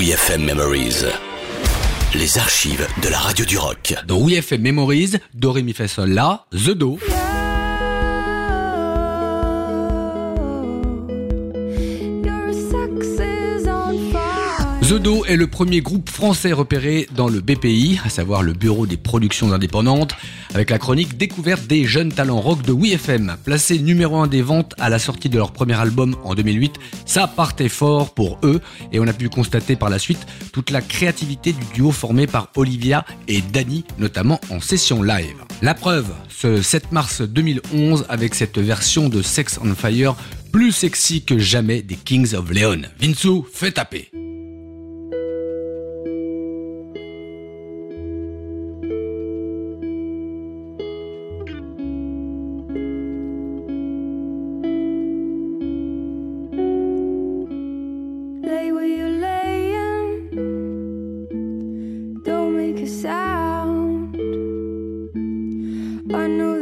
WeFM Memories. Les archives de la radio du rock. Dans WeFM Memories, Do, Ré, Mi, Fa, Sol, La, The Do. The Do est le premier groupe français repéré dans le BPI, à savoir le Bureau des productions indépendantes, avec la chronique découverte des jeunes talents rock de WeFM. Placé numéro 1 des ventes à la sortie de leur premier album en 2008, ça partait fort pour eux et on a pu constater par la suite toute la créativité du duo formé par Olivia et Danny, notamment en session live. La preuve, ce 7 mars 2011 avec cette version de Sex on Fire plus sexy que jamais des Kings of Leon. Vinsu, fait taper. Make a sound. I know